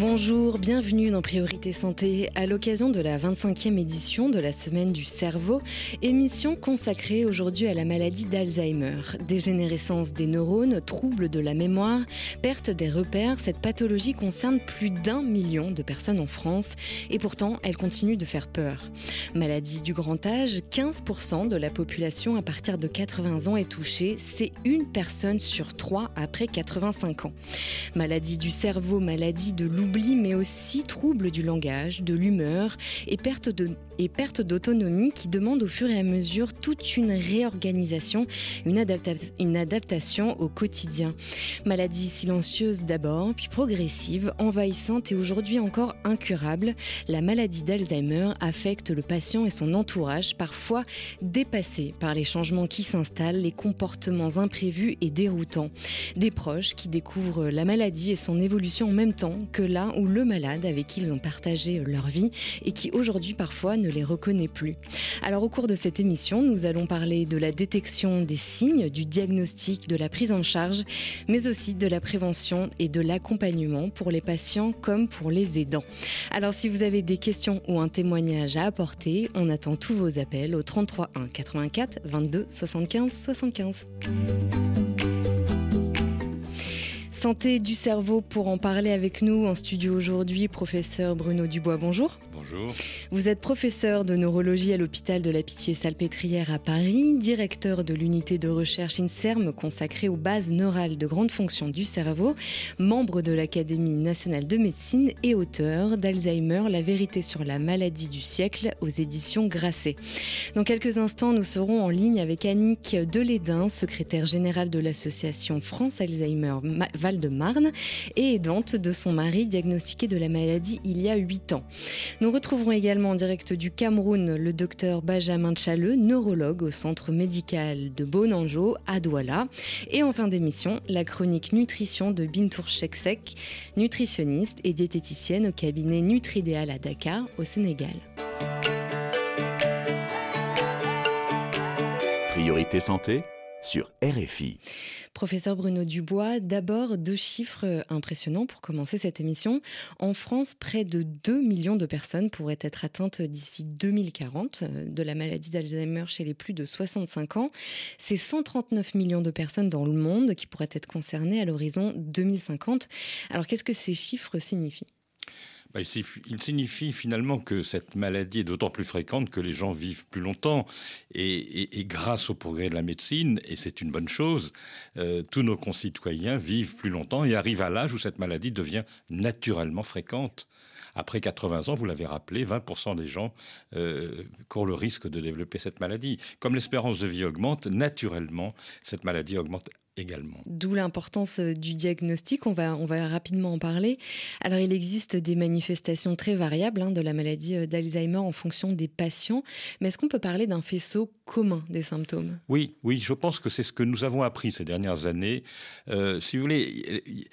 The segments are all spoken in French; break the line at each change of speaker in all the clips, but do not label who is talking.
Bonjour, bienvenue dans Priorité Santé à l'occasion de la 25e édition de la Semaine du cerveau, émission consacrée aujourd'hui à la maladie d'Alzheimer. Dégénérescence des neurones, troubles de la mémoire, perte des repères, cette pathologie concerne plus d'un million de personnes en France et pourtant elle continue de faire peur. Maladie du grand âge, 15% de la population à partir de 80 ans est touchée, c'est une personne sur trois après 85 ans. Maladie du cerveau, maladie de l'oubli mais aussi troubles du langage, de l'humeur et perte de et perte d'autonomie qui demandent au fur et à mesure toute une réorganisation, une, une adaptation au quotidien. Maladie silencieuse d'abord, puis progressive, envahissante et aujourd'hui encore incurable, la maladie d'Alzheimer affecte le patient et son entourage, parfois dépassés par les changements qui s'installent, les comportements imprévus et déroutants. Des proches qui découvrent la maladie et son évolution en même temps que là où le malade avec qui ils ont partagé leur vie et qui aujourd'hui parfois ne les reconnaît plus. Alors au cours de cette émission, nous allons parler de la détection des signes, du diagnostic, de la prise en charge, mais aussi de la prévention et de l'accompagnement pour les patients comme pour les aidants. Alors si vous avez des questions ou un témoignage à apporter, on attend tous vos appels au 33 1 84 22 75 75. Santé du cerveau pour en parler avec nous en studio aujourd'hui, professeur Bruno Dubois, bonjour.
Bonjour.
Vous êtes professeur de neurologie à l'hôpital de la Pitié-Salpêtrière à Paris, directeur de l'unité de recherche INSERM consacrée aux bases neurales de grande fonction du cerveau, membre de l'Académie nationale de médecine et auteur d'Alzheimer, la vérité sur la maladie du siècle aux éditions Grasset. Dans quelques instants, nous serons en ligne avec Annick Delédin, secrétaire générale de l'association France Alzheimer Val-de-Marne et aidante de son mari diagnostiqué de la maladie il y a 8 ans. Nous retrouverons également en direct du Cameroun le docteur Benjamin Chaleux, neurologue au centre médical de Bonanjo à Douala. Et en fin d'émission, la chronique nutrition de Bintour Sheksek, nutritionniste et diététicienne au cabinet Nutridéal à Dakar, au Sénégal.
Priorité santé sur RFI.
Professeur Bruno Dubois, d'abord deux chiffres impressionnants pour commencer cette émission. En France, près de 2 millions de personnes pourraient être atteintes d'ici 2040 de la maladie d'Alzheimer chez les plus de 65 ans. C'est 139 millions de personnes dans le monde qui pourraient être concernées à l'horizon 2050. Alors qu'est-ce que ces chiffres signifient?
Bah, il signifie finalement que cette maladie est d'autant plus fréquente que les gens vivent plus longtemps. Et, grâce au progrès de la médecine, et c'est une bonne chose, euh, tous nos concitoyens vivent plus longtemps et arrivent à l'âge où cette maladie devient naturellement fréquente. Après 80 ans, vous l'avez rappelé, 20% des gens euh, courent le risque de développer cette maladie. Comme l'espérance de vie augmente, naturellement, cette maladie augmente également.
D'où l'importance euh, du diagnostic, on va, on va rapidement en parler. Alors il existe des manifestations très variables hein, de la maladie euh, d'Alzheimer en fonction des patients, mais est-ce qu'on peut parler d'un faisceau commun des symptômes?
Oui, oui, je pense que c'est ce que nous avons appris ces dernières années. Euh, si vous voulez,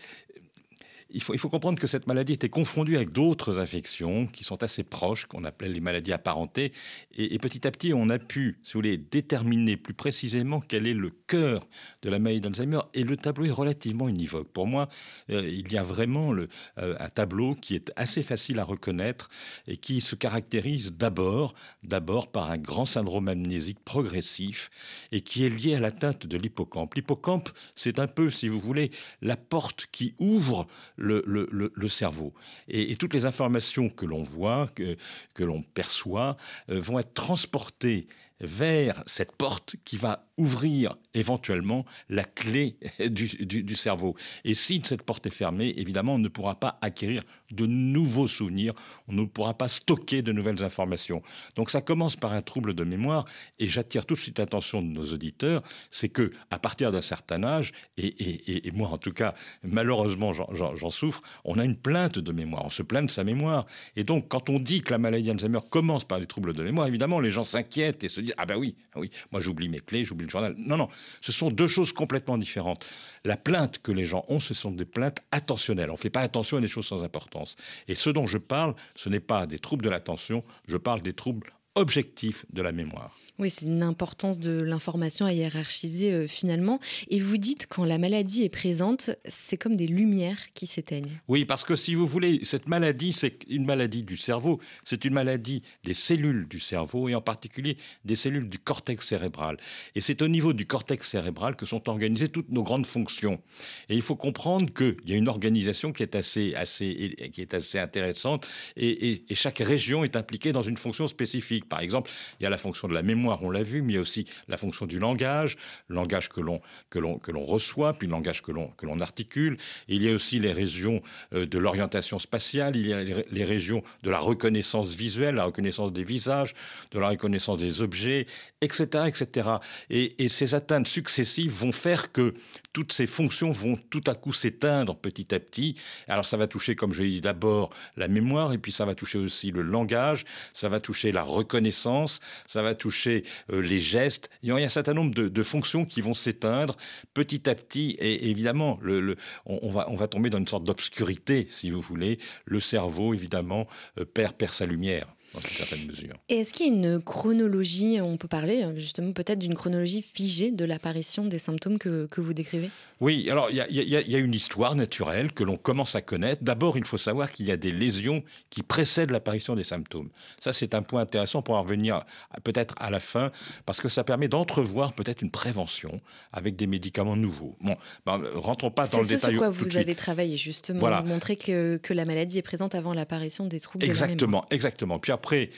il faut, comprendre que cette maladie était confondue avec d'autres infections qui sont assez proches, qu'on appelait les maladies apparentées. Et, petit à petit, on a pu, si vous voulez, déterminer plus précisément quel est le cœur de la maladie d'Alzheimer. Et le tableau est relativement univoque. Pour moi, euh, il y a vraiment euh, un tableau qui est assez facile à reconnaître et qui se caractérise d'abord, d'abord par un grand syndrome amnésique progressif et qui est lié à l'atteinte de l'hippocampe. L'hippocampe, c'est un peu, si vous voulez, la porte qui ouvre le, cerveau. Et, toutes les informations que l'on voit, que, que l'on perçoit, euh, vont être transportées vers cette porte qui va ouvrir éventuellement la clé du, cerveau. Et si cette porte est fermée, évidemment, on ne pourra pas acquérir de nouveaux souvenirs, on ne pourra pas stocker de nouvelles informations. Donc ça commence par un trouble de mémoire, et j'attire tout de suite l'attention de nos auditeurs, c'est que à partir d'un certain âge, et, moi en tout cas, malheureusement j'en souffre, on a une plainte de mémoire, on se plaint de sa mémoire. Et donc quand on dit que la maladie d'Alzheimer commence par les troubles de mémoire, évidemment les gens s'inquiètent et se disent ah ben oui, ah oui, moi j'oublie mes clés, j'oublie journal. Non, non, ce sont deux choses complètement différentes. La plainte que les gens ont, ce sont des plaintes attentionnelles. On ne fait pas attention à des choses sans importance. Et ce dont je parle, ce n'est pas des troubles de l'attention, je parle des troubles objectifs de la mémoire.
Oui, c'est une importance de l'information à hiérarchiser euh, finalement. Et vous dites quand la maladie est présente, c'est comme des lumières qui s'éteignent.
Oui, parce que si vous voulez, cette maladie, c'est une maladie du cerveau, c'est une maladie des cellules du cerveau et en particulier des cellules du cortex cérébral. Et c'est au niveau du cortex cérébral que sont organisées toutes nos grandes fonctions. Et il faut comprendre qu'il y a une organisation qui est assez, assez, qui est assez intéressante et, et chaque région est impliquée dans une fonction spécifique. Par exemple, il y a la fonction de la mémoire on l'a vu, mais il y a aussi la fonction du langage, langage que l'on que l'on que l'on reçoit, puis le langage que l'on que l'on articule. il y a aussi les régions euh, de l'orientation spatiale, il y a les, régions de la reconnaissance visuelle, la reconnaissance des visages, de la reconnaissance des objets, etc., etc. Et, et ces atteintes successives vont faire que toutes ces fonctions vont tout à coup s'éteindre petit à petit. Alors ça va toucher, comme je l'ai dit d'abord, la mémoire, et puis ça va toucher aussi le langage, ça va toucher la reconnaissance, ça va toucher euh, les gestes. Il y a un certain nombre de, fonctions qui vont s'éteindre petit à petit. Et évidemment, on, va, tomber dans une sorte d'obscurité, si vous voulez. Le cerveau, évidemment, euh, perd sa lumière.
Et est-ce qu'il y a une chronologie, on peut parler justement peut-être d'une chronologie figée de l'apparition des symptômes que, vous décrivez?
Oui, alors il y, a une histoire naturelle que l'on commence à connaître. D'abord, il faut savoir qu'il y a des lésions qui précèdent l'apparition des symptômes. Ça, c'est un point intéressant pour en revenir peut-être à la fin, parce que ça permet d'entrevoir peut-être une prévention avec des médicaments nouveaux. Bon, ben, rentrons pas dans le détail.
C'est quoi vous avez travaillé justement, voilà. montrer que, que, la maladie est présente avant l'apparition des troubles
exactement,
de la
Exactement, Puis après, après,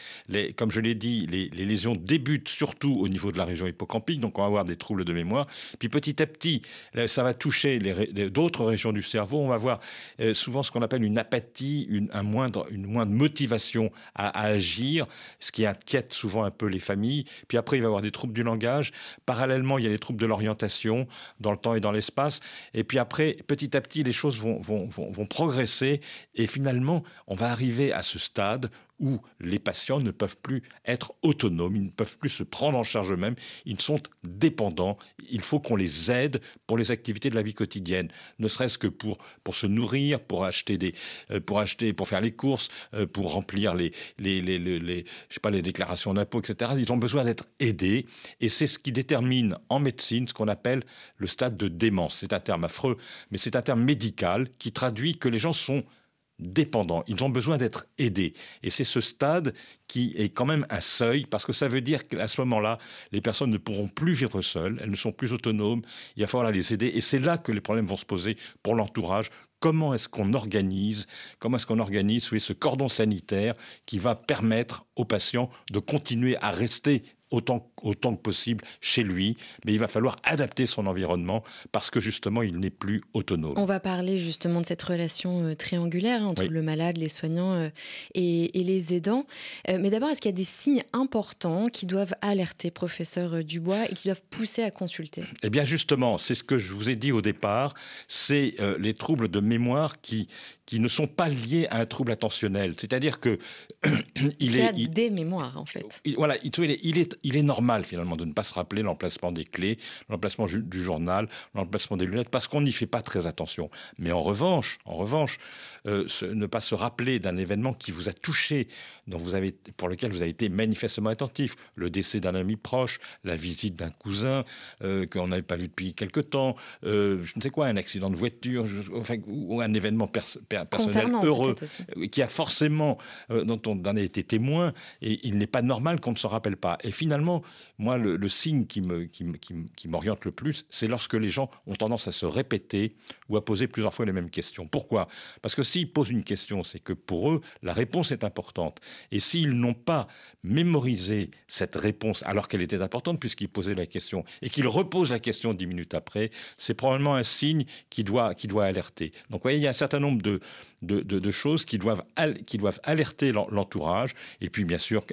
comme je l'ai dit, les, lésions débutent surtout au niveau de la région hippocampique, donc on va avoir des troubles de mémoire. Puis petit à petit, ça va toucher d'autres régions du cerveau. On va avoir euh, souvent ce qu'on appelle une apathie, une, un moindre, motivation à, agir, ce qui inquiète souvent un peu les familles. Puis après, il va y avoir des troubles du langage. Parallèlement, il y a les troubles de l'orientation dans le temps et dans l'espace. Et puis après, petit à petit, les choses vont progresser. Et finalement, on va arriver à ce stade où les patients ne peuvent plus être autonomes, ils ne peuvent plus se prendre en charge eux-mêmes, ils sont dépendants. Il faut qu'on les aide pour les activités de la vie quotidienne, ne serait-ce que pour, pour se nourrir, pour acheter des, euh, pour acheter, pour faire les courses, euh, pour remplir les, les, les, les, je sais pas, les déclarations d'impôts, etc. Ils ont besoin d'être aidés et c'est ce qui détermine en médecine ce qu'on appelle le stade de démence. C'est un terme affreux, mais c'est un terme médical qui traduit que les gens sont dépendants, ils ont besoin d'être aidés. Et c'est ce stade qui est quand même un seuil, parce que ça veut dire qu'à ce moment-là, les personnes ne pourront plus vivre seules, elles ne sont plus autonomes, il va falloir les aider. Et c'est là que les problèmes vont se poser pour l'entourage. Comment est-ce qu'on organise, comment est-ce qu'on organise ce cordon sanitaire qui va permettre aux patients de continuer à rester autant, autant que possible chez lui, mais il va falloir adapter son environnement parce que justement, il n'est plus autonome.
On va parler justement de cette relation euh, triangulaire entre le malade, les soignants euh, et, les aidants. Euh, mais d'abord, est-ce qu'il y a des signes importants qui doivent alerter professeur Dubois et qui doivent pousser à consulter?
Eh bien justement, c'est ce que je vous ai dit au départ, c'est les troubles de mémoire qui, qui ne sont pas liés à un trouble attentionnel. C'est-à-dire que
il, est, a des mémoires en fait.
voilà, il, il, est, il est normal finalement de ne pas se rappeler l'emplacement des clés, l'emplacement du journal, l'emplacement des lunettes, parce qu'on n'y fait pas très attention. Mais en revanche, en revanche, euh, ne pas se rappeler d'un événement qui vous a touché, dont vous avez, pour lequel vous avez été manifestement attentif, le décès d'un ami proche, la visite d'un cousin euh, qu'on n'avait pas vu depuis quelque temps, euh, je ne sais quoi, un accident de voiture, enfin, ou un événement personnel heureux, euh, qui a forcément, dont on en a été témoin, et il n'est pas normal qu'on ne se rappelle pas. Et finalement, moi, le, signe qui m'oriente le plus, c'est lorsque les gens ont tendance à se répéter ou à poser plusieurs fois les mêmes questions. Pourquoi? Parce que s'ils posent une question, c'est que pour eux, la réponse est importante. Et s'ils n'ont pas mémorisé cette réponse alors qu'elle était importante, puisqu'ils posaient la question, et qu'ils reposent la question dix minutes après, c'est probablement un signe qui doit, qui doit alerter. Donc, vous voyez, il y a un certain nombre de, de, choses qui doivent, qui doivent alerter l'entourage. Et puis, bien sûr,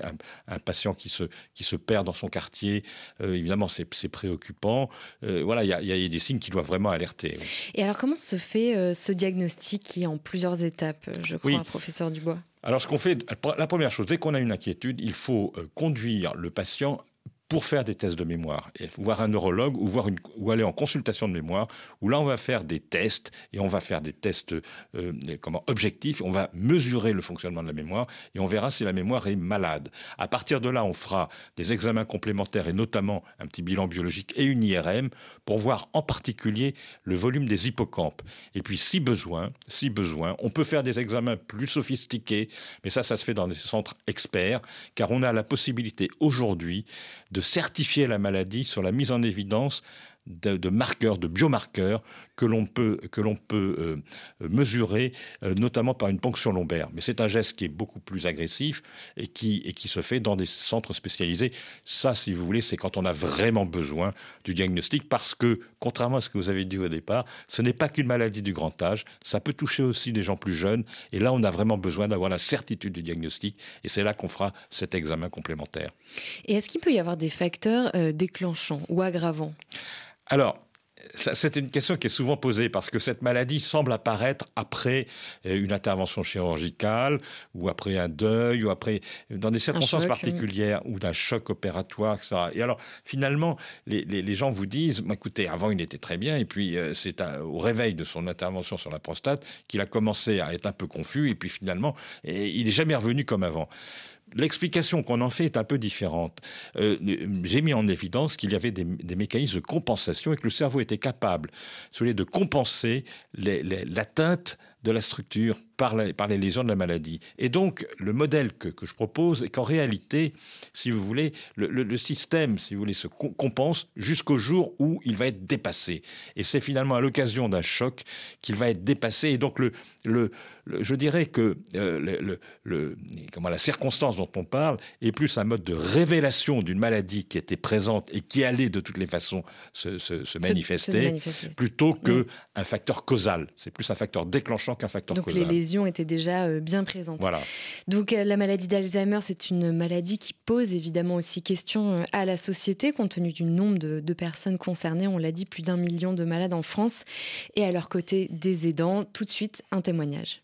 un, patient qui se, qui se perd dans son quartier, euh, évidemment, c'est préoccupant. Euh, voilà, il y, a des signes qui doivent vraiment alerter.
Et alors, comment se fait euh, ce diagnostic qui est en plusieurs étapes, je crois, professeur Dubois?
Alors, ce qu'on fait, la première chose, dès qu'on a une inquiétude, il faut conduire le patient pour faire des tests de mémoire, et voir un neurologue ou, voir une, ou aller en consultation de mémoire, où là on va faire des tests et on va faire des tests euh, comment, objectifs, on va mesurer le fonctionnement de la mémoire et on verra si la mémoire est malade. À partir de là, on fera des examens complémentaires et notamment un petit bilan biologique et une IRM pour voir en particulier le volume des hippocampes. Et puis si besoin, si besoin, on peut faire des examens plus sophistiqués, mais ça, ça se fait dans des centres experts, car on a la possibilité aujourd'hui certifier la maladie sur la mise en évidence de, marqueurs, de biomarqueurs que l'on peut, que l'on peut euh, mesurer, euh, notamment par une ponction lombaire. Mais c'est un geste qui est beaucoup plus agressif et qui, et qui se fait dans des centres spécialisés. Ça, si vous voulez, c'est quand on a vraiment besoin du diagnostic, parce que, contrairement à ce que vous avez dit au départ, ce n'est pas qu'une maladie du grand âge, ça peut toucher aussi des gens plus jeunes, et là, on a vraiment besoin d'avoir la certitude du diagnostic, et c'est là qu'on fera cet examen complémentaire.
Et est-ce qu'il peut y avoir des facteurs euh, déclenchants ou aggravants?
Alors, c'est une question qui est souvent posée parce que cette maladie semble apparaître après euh, une intervention chirurgicale ou après un deuil ou après dans des circonstances particulières ou d'un choc opératoire, etc. Et alors finalement, les, gens vous disent, écoutez, avant il était très bien et puis euh, c'est au réveil de son intervention sur la prostate qu'il a commencé à être un peu confus et puis finalement il n'est jamais revenu comme avant. L'explication qu'on en fait est un peu différente. Euh, j'ai mis en évidence qu'il y avait des, mécanismes de compensation et que le cerveau était capable, de compenser l'atteinte de la structure par, les lésions de la maladie. Et donc, le modèle que, je propose est qu'en réalité, si vous voulez, le, système, si vous voulez, se compense jusqu'au jour où il va être dépassé. Et c'est finalement à l'occasion d'un choc qu'il va être dépassé. Et donc, le, le, je dirais que euh, le, comment, la circonstance dont on parle est plus un mode de révélation d'une maladie qui était présente et qui allait de toutes les façons se, manifester, plutôt qu'un un facteur causal. C'est plus un facteur déclenchant qu'un facteur
Donc les lésions étaient déjà euh, bien présentes.
Voilà.
Donc euh, la maladie d'Alzheimer, c'est une maladie qui pose évidemment aussi question à la société, compte tenu du nombre de, de personnes concernées. On l'a dit, plus d'un million de malades en France. Et à leur côté, des aidants. Tout de suite, un témoignage.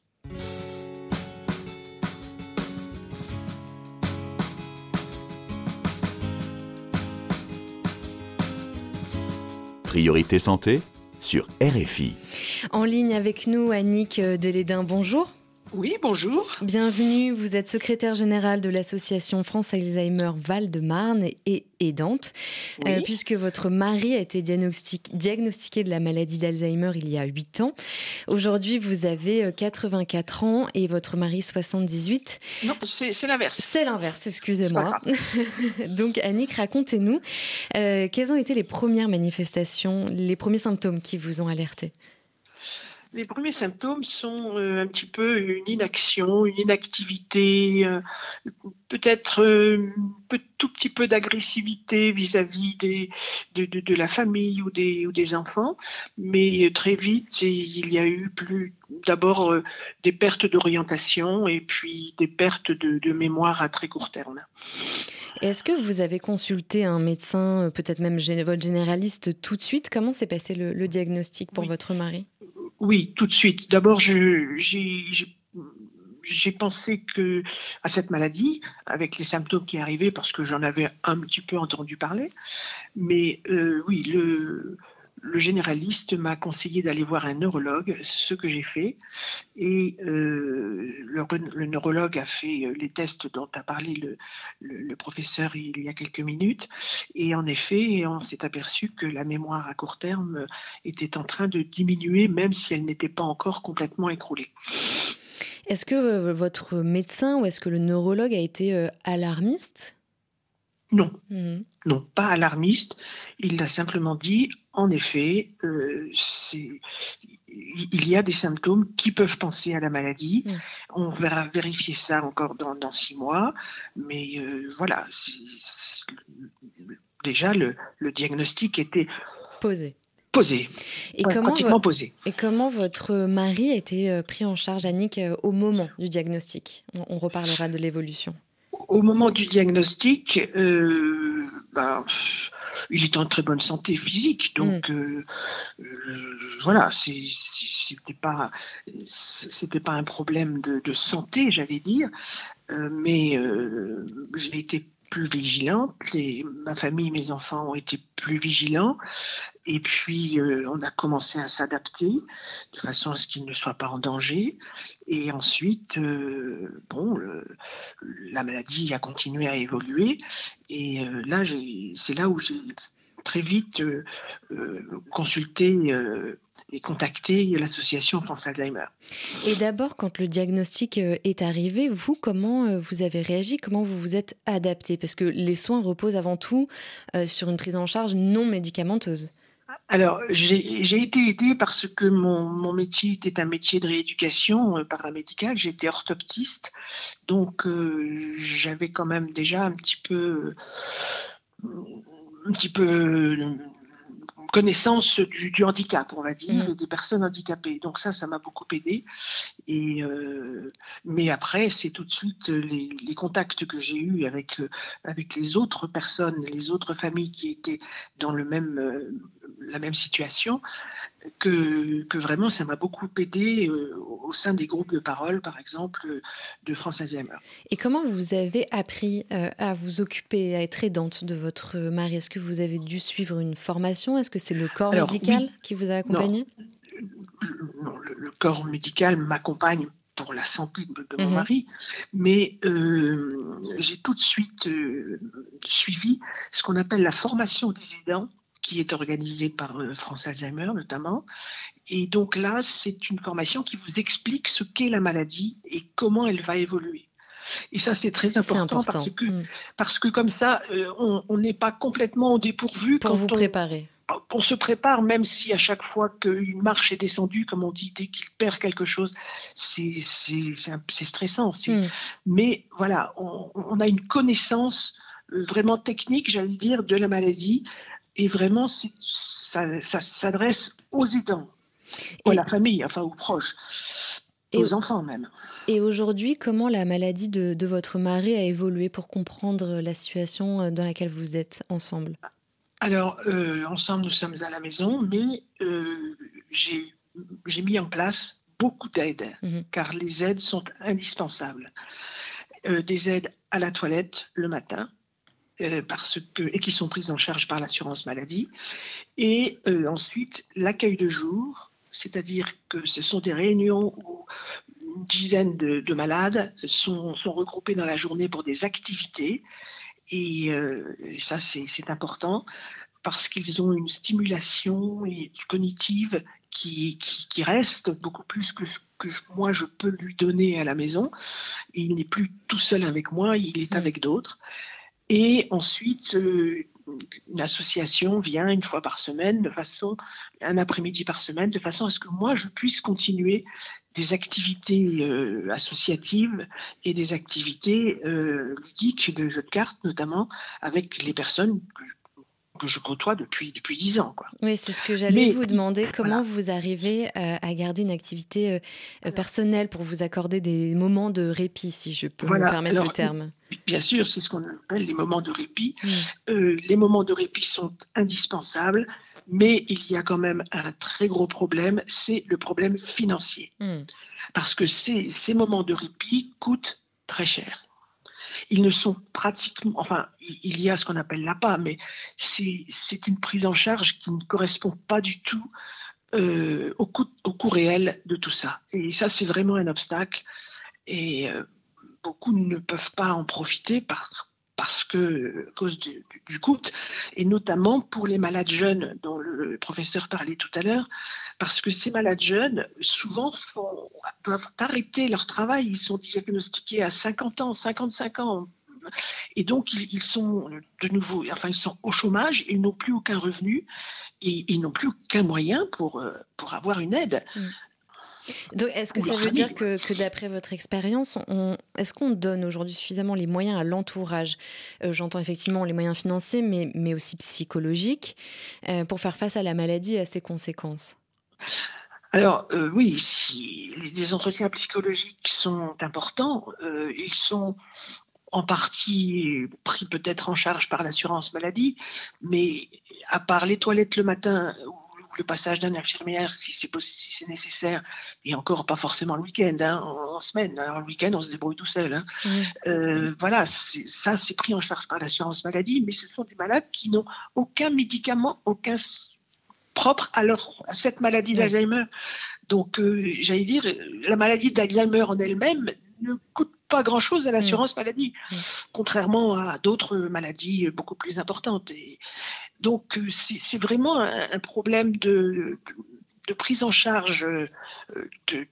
Priorité santé sur RFI.
En ligne avec nous, Annick Delédin, bonjour.
Oui, bonjour.
Bienvenue, vous êtes secrétaire générale de l'association France Alzheimer Val-de-Marne et aidante, euh, puisque votre mari a été diagnostiqué de la maladie d'Alzheimer il y a 8 ans. Aujourd'hui, vous avez 84 euh, ans et votre mari 78.
Non, c'est l'inverse.
C'est l'inverse, excusez-moi. Donc, Annick, racontez-nous, euh, quelles ont été les premières manifestations, les premiers symptômes qui vous ont alerté
les premiers symptômes sont euh, un petit peu une inaction, une inactivité, euh, peut-être euh, un tout petit peu d'agressivité vis-à-vis des, de, la famille ou des, ou des enfants, mais très vite il y a eu plus d'abord des pertes d'orientation et puis des pertes de, mémoire à très court terme.
Est-ce que vous avez consulté un médecin, peut-être même votre généraliste tout de suite? Comment s'est passé le, diagnostic pour votre mari?
Oui, tout de suite. D'abord, j'ai pensé que à cette maladie, avec les symptômes qui arrivaient, parce que j'en avais un petit peu entendu parler. Mais euh, oui, le, le généraliste m'a conseillé d'aller voir un neurologue, ce que j'ai fait. Et euh, le, neurologue a fait euh, les tests dont a parlé le, professeur il y a quelques minutes. Et en effet, on s'est aperçu que la mémoire à court terme était en train de diminuer, même si elle n'était pas encore complètement écroulée.
Est-ce que euh, votre médecin ou est-ce que le neurologue a été alarmiste?
Non, mhm. non, pas alarmiste. Il a simplement dit, en effet, euh, il y a des symptômes qui peuvent penser à la maladie. Mhm. On verra vérifier ça encore dans, six mois. Mais euh, voilà, déjà le, diagnostic était
posé.
Posé, et pratiquement posé.
Et comment votre mari a été euh, pris en charge, Annick, au moment du diagnostic? On reparlera de l'évolution
au moment du diagnostic, euh, bah, il est en très bonne santé physique, donc mm. euh, euh, voilà, c'était pas c'était pas un problème de, santé, j'allais dire, mais j'ai été plus vigilante. ma famille, mes enfants ont été plus vigilants. Et puis, euh, on a commencé à s'adapter de façon à ce qu'ils ne soient pas en danger. Et ensuite, euh, bon, la maladie a continué à évoluer. Et euh, là, c'est là où j'ai très vite consulté et contacter l'association France Alzheimer.
Et d'abord, quand le diagnostic euh, est arrivé, vous, comment euh, vous avez réagi? Comment vous vous êtes adapté? Parce que les soins reposent avant tout euh, sur une prise en charge non médicamenteuse.
Alors, j'ai été aidée parce que mon, mon, métier était un métier de rééducation paramédicale. J'étais orthoptiste. Donc, j'avais quand même déjà un petit peu un petit peu connaissance du, handicap, on va dire, mm. et des personnes handicapées. Donc ça, ça m'a beaucoup aidé. Et euh, mais après, c'est tout de suite les, contacts que j'ai eus avec euh, avec les autres personnes, les autres familles qui étaient dans le même euh, la même situation, que, que vraiment ça m'a beaucoup aidé au sein des groupes de parole, par exemple, de France Alzheimer.
Et comment vous avez appris à vous occuper, à être aidante de votre mari? Est-ce que vous avez dû suivre une formation? Est-ce que c'est le corps médical qui vous a accompagné?
Non, le, corps médical m'accompagne pour la santé de, mon mhm. mari, mais euh, j'ai tout de suite euh, suivi ce qu'on appelle la formation des aidants, qui est organisée par euh, France Alzheimer notamment. Et donc là, c'est une formation qui vous explique ce qu'est la maladie et comment elle va évoluer. Et ça, c'est très important, Parce, que, mm. parce que comme ça, on n'est pas complètement au dépourvu.
Pour vous préparer
on se prépare, même si à chaque fois qu'une marche est descendue, comme on dit, dès qu'il perd quelque chose, c'est stressant. Hmm. Mais voilà, on, a une connaissance euh, vraiment technique, j'allais dire, de la maladie. Et vraiment, ça, s'adresse aux aidants, à la famille, enfin aux proches. Et aux enfants même.
Et aujourd'hui, comment la maladie de, de votre mari a évolué pour comprendre la situation euh, dans laquelle vous êtes ensemble?
Alors, euh, ensemble, nous sommes à la maison, mais euh, j'ai mis en place beaucoup d'aides, mhm. car les aides sont indispensables. Euh, des aides à la toilette le matin, parce que, et qui sont prises en charge par l'assurance maladie. Et ensuite, l'accueil de jour, c'est-à-dire que ce sont des réunions où une dizaine de, malades sont, sont, regroupés dans la journée pour des activités et euh, ça, c'est important parce qu'ils ont une stimulation cognitive qui, qui, reste beaucoup plus que ce que moi je peux lui donner à la maison. il n'est plus tout seul avec moi, il est avec d'autres. Et ensuite, euh, une association vient une fois par semaine, de façon, un après-midi par semaine, de façon à ce que moi je puisse continuer des activités euh, associatives et des activités euh, ludiques de jeux de cartes, notamment avec les personnes que, je côtoie depuis depuis dix ans. Quoi.
Oui, c'est ce que j'allais vous demander. Comment vous arrivez euh, à garder une activité personnelle pour vous accorder des moments de répit, si je peux me permettre le terme?
Bien sûr, c'est ce qu'on appelle les moments de répit. Les moments de répit sont indispensables. Mais il y a quand même un très gros problème, c'est le problème financier. Hmm. Parce que ces, ces moments de répit coûtent très cher ils ne sont pratiquement, enfin, il y a ce qu'on appelle l'APA, mais c'est une prise en charge qui ne correspond pas du tout euh, au, coût, réel de tout ça. Et ça, c'est vraiment un obstacle. Et euh, beaucoup ne peuvent pas en profiter par, parce que, à cause du, coût, et notamment pour les malades jeunes dont le professeur parlait tout à l'heure, parce que ces malades jeunes, souvent, doivent arrêter leur travail, ils sont diagnostiqués à 50 ans, 55 ans, et donc ils, sont de nouveau, enfin ils sont au chômage, ils n'ont plus aucun revenu, et ils n'ont plus aucun moyen pour, euh, pour avoir une aide. Mm.
Est-ce que ça veut dire que, d'après votre expérience, est-ce qu'on donne aujourd'hui suffisamment les moyens à l'entourage? Euh, J'entends effectivement les moyens financiers, mais, mais aussi psychologiques, euh, pour faire face à la maladie et à ses conséquences?
Alors euh, oui, si les entretiens psychologiques sont importants, ils sont en partie pris peut-être en charge par l'assurance maladie, mais à part les toilettes le matin le passage d'un infirmière si c'est si nécessaire, et encore pas forcément le week-end, hein, en, semaine. Alors le week-end, on se débrouille tout seul. Hein. Euh, voilà, ça c'est pris en charge par l'assurance maladie, mais ce sont des malades qui n'ont aucun médicament, aucun propre à, leur, à cette maladie d'Alzheimer. Donc, euh, j'allais dire, la maladie d'Alzheimer en elle-même ne coûte pas grand-chose à l'assurance maladie, contrairement à d'autres maladies beaucoup plus importantes. Et donc, euh, c'est vraiment un, problème de, de, prise en charge euh, de,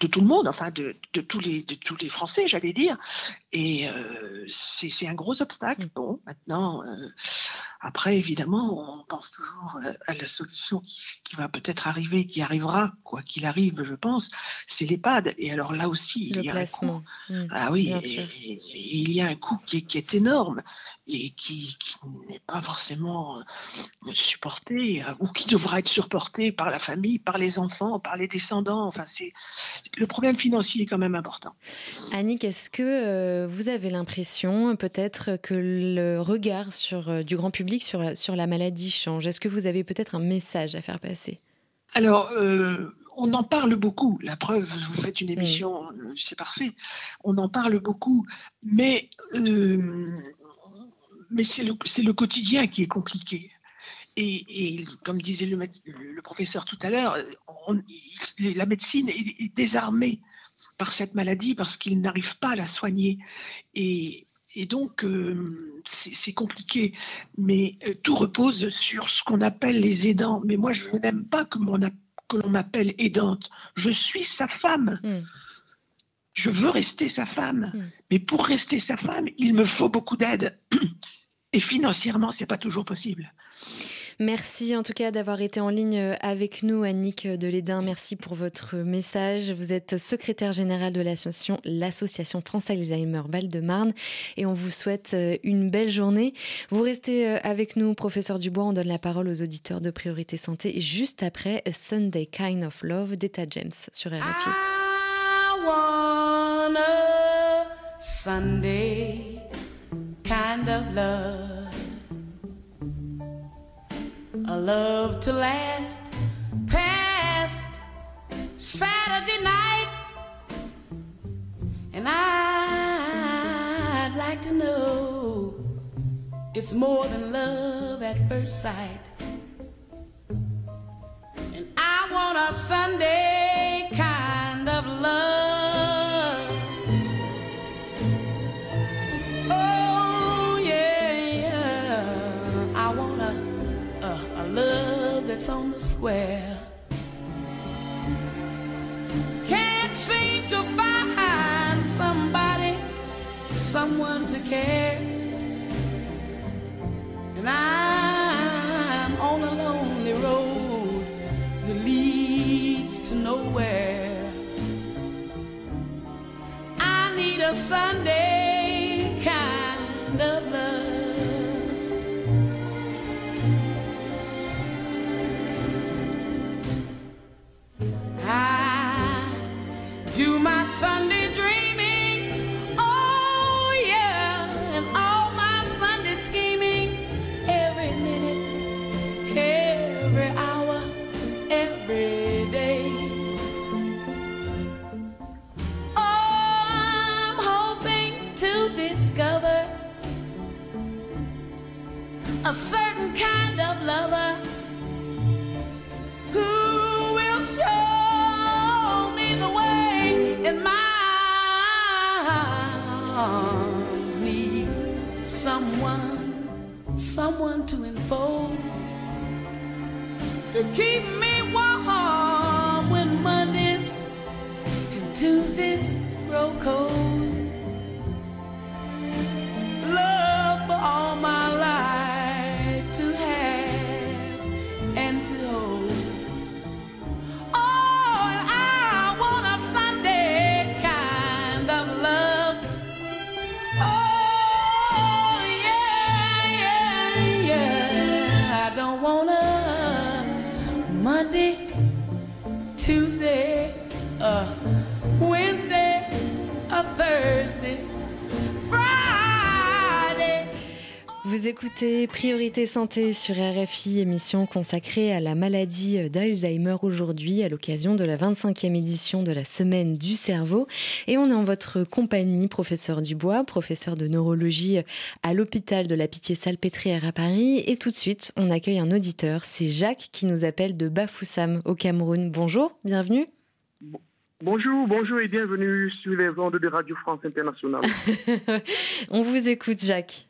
de tout le monde, enfin de, de, tous les, de tous les Français, j'allais dire. Et euh, c'est un gros obstacle. Mm. Bon, maintenant, euh, après, évidemment, on pense toujours euh, à la solution qui, va peut-être arriver, qui arrivera, quoi qu'il arrive, je pense, c'est l'EHPAD. Et alors là aussi, il y a un coût. Mm. Ah oui, il y a un coût qui, qui est énorme et qui, n'est pas forcément supporté ou qui devra être supporté par la famille, par les enfants, par les descendants. Enfin, c'est le problème financier est quand même important.
Annick, est-ce que euh, vous avez l'impression peut-être que le regard sur, du grand public sur, sur la maladie change? Est-ce que vous avez peut-être un message à faire passer?
Alors, on en parle beaucoup. La preuve, vous faites une émission, c'est parfait. On en parle beaucoup, mais mais c'est le, le, quotidien qui est compliqué. Et, comme disait le, le, professeur tout à l'heure, la médecine est, désarmée par cette maladie parce qu'il n'arrive pas à la soigner. Et, et donc, euh, c'est compliqué. Mais euh, tout repose sur ce qu'on appelle les aidants. Mais moi, je n'aime pas que l'on m'appelle aidante. Je suis sa femme. Hmm. Je veux rester sa femme. Hmm. Mais pour rester sa femme, il me faut beaucoup d'aide. Et financièrement, c'est pas toujours possible.
Merci en tout cas d'avoir été en ligne avec nous, Annick Delédin. Merci pour votre message. Vous êtes secrétaire générale de l'association, l'association France Alzheimer Val-de-Marne et on vous souhaite euh, une belle journée. Vous restez euh, avec nous, professeur Dubois. On donne la parole aux auditeurs de Priorité Santé juste après Sunday Kind of Love d'Eta James sur RFI. Sunday. kind of love. A love to last past Saturday night. And I'd like to know it's more than love at first sight. And I want a Sunday kind of love.
Écoutez Priorité Santé sur RFI, émission consacrée à la maladie d'Alzheimer aujourd'hui à l'occasion de la 25e édition de la Semaine du cerveau. Et on est en votre compagnie, professeur Dubois, professeur de neurologie à l'hôpital de la Pitié-Salpêtrière à Paris. Et tout de suite, on accueille un auditeur, c'est Jacques qui nous appelle de Bafoussam au Cameroun. Bonjour, bienvenue.
Bonjour, bonjour et bienvenue sur les ondes de Radio France Internationale.
on vous écoute, Jacques.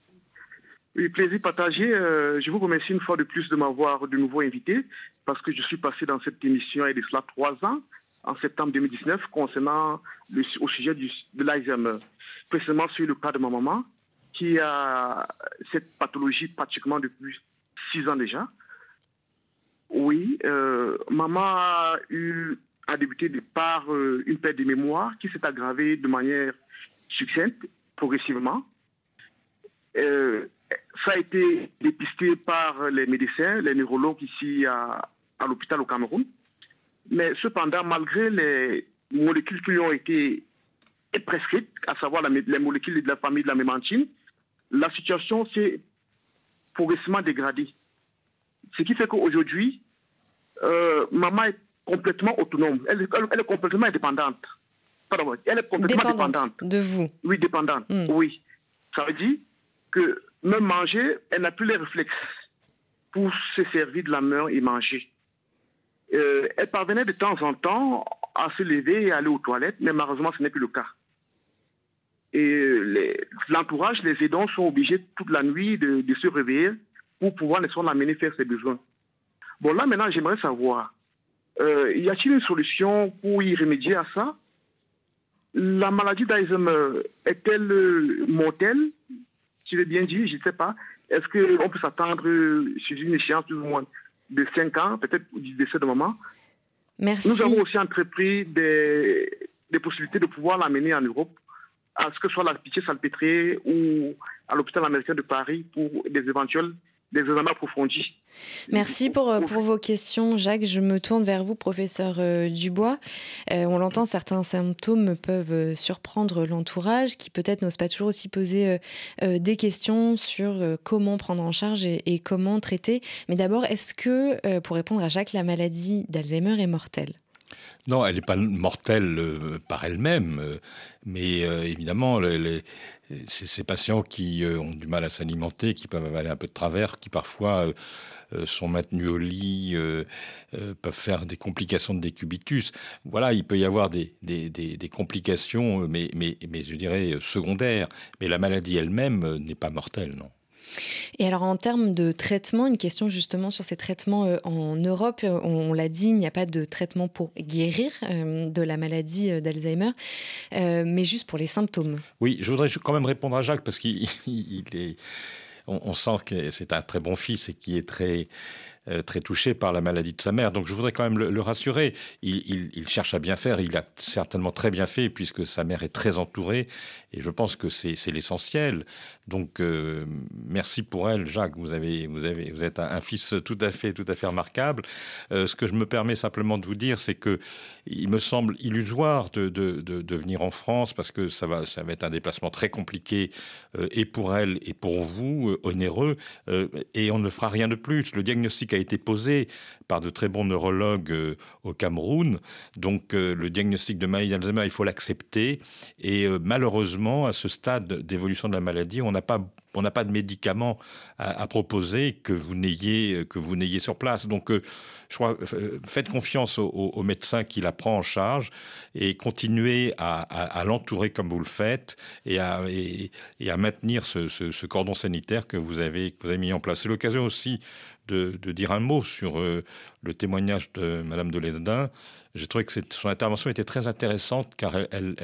Oui, plaisir partagé. Euh, je vous remercie une fois de plus de m'avoir de nouveau invité parce que je suis passé dans cette émission il y a cela trois ans, en septembre 2019, concernant le, au sujet du, de l'Alzheimer, précisément sur le cas de ma maman qui a cette pathologie pratiquement depuis six ans déjà. Oui, euh, maman a, eu, débuté par euh, une perte de mémoire qui s'est aggravée de manière succincte, progressivement. Ça a été dépisté par les médecins, les neurologues ici à, l'hôpital au Cameroun. Mais cependant, malgré les molécules qui ont été prescrites, à savoir les molécules de la famille de la mémantine, la situation s'est progressivement dégradée. Ce qui fait qu'aujourd'hui, euh, maman est complètement autonome. Elle, est complètement indépendante.
Pardon, elle est complètement dépendante. De vous
Oui, dépendante. Hmm. Oui. Ça veut dire que même manger, elle n'a plus les réflexes pour se servir de la main et manger. Euh, elle parvenait de temps en temps à se lever et aller aux toilettes, mais malheureusement, ce n'est plus le cas. Et l'entourage, les, aidants sont obligés toute la nuit de, se réveiller pour pouvoir l'amener faire ses besoins. Bon, là maintenant, j'aimerais savoir, euh, y a-t-il une solution pour y remédier à ça? La maladie d'Alzheimer est-elle mortelle? Tu l'as bien dit, je ne sais pas. Est-ce qu'on peut s'attendre sur une échéance plus ou moins de 5 ans, peut-être du décès de maman?
Merci.
Nous avons aussi entrepris des, des possibilités de pouvoir l'amener en Europe, à ce que ce soit la pitié salpêtrée ou à l'hôpital américain de Paris pour des éventuels des examens approfondis.
Merci pour, euh, pour vos questions, Jacques. Je me tourne vers vous, professeur euh, Dubois. Euh, on l'entend, certains symptômes peuvent surprendre l'entourage, qui peut-être n'ose pas toujours aussi poser des questions sur comment prendre en charge et, comment traiter. Mais d'abord, est-ce que, pour répondre à Jacques, la maladie d'Alzheimer est mortelle?
Non, elle n'est pas mortelle par elle-même, mais évidemment, les, ces patients qui euh, ont du mal à s'alimenter, qui peuvent avaler un peu de travers, qui parfois euh, euh, sont maintenus au lit, peuvent faire des complications de décubitus. Voilà, il peut y avoir des, complications, mais, mais, mais je dirais secondaires. Mais la maladie elle-même n'est pas mortelle, non.
Et alors en termes de traitement, une question justement sur ces traitements euh, en Europe, euh, on, l'a dit, il n'y a pas de traitement pour guérir euh, de la maladie d'Alzheimer, mais juste pour les symptômes.
Oui, je voudrais quand même répondre à Jacques parce qu'il est, on, sent que c'est un très bon fils et qui est très très touché par la maladie de sa mère. Donc je voudrais quand même le, rassurer. Il, il, cherche à bien faire. Il a certainement très bien fait puisque sa mère est très entourée. Et je pense que c'est l'essentiel. Donc, euh, merci pour elle, Jacques. Vous, avez, vous, avez, vous êtes un, fils tout à fait, tout à fait remarquable. Euh, ce que je me permets simplement de vous dire, c'est que il me semble illusoire de, venir en France parce que ça va, ça va être un déplacement très compliqué euh, et pour elle et pour vous, onéreux. et on ne fera rien de plus. Le diagnostic a été posé par de très bons neurologues au Cameroun. Donc, le diagnostic de maladie d'Alzheimer, il faut l'accepter. Et malheureusement, à ce stade d'évolution de la maladie, on n'a pas on n'a pas de médicaments à, proposer que vous n'ayez que vous n'ayez sur place. Donc, euh, je crois, euh, faites confiance au, médecin qui la prend en charge et continuez à, l'entourer comme vous le faites et à, maintenir ce, cordon sanitaire que vous avez que vous avez mis en place. C'est l'occasion aussi de, dire un mot sur euh, le témoignage de Madame de Lesdin. J'ai trouvé que son intervention était très intéressante car elle,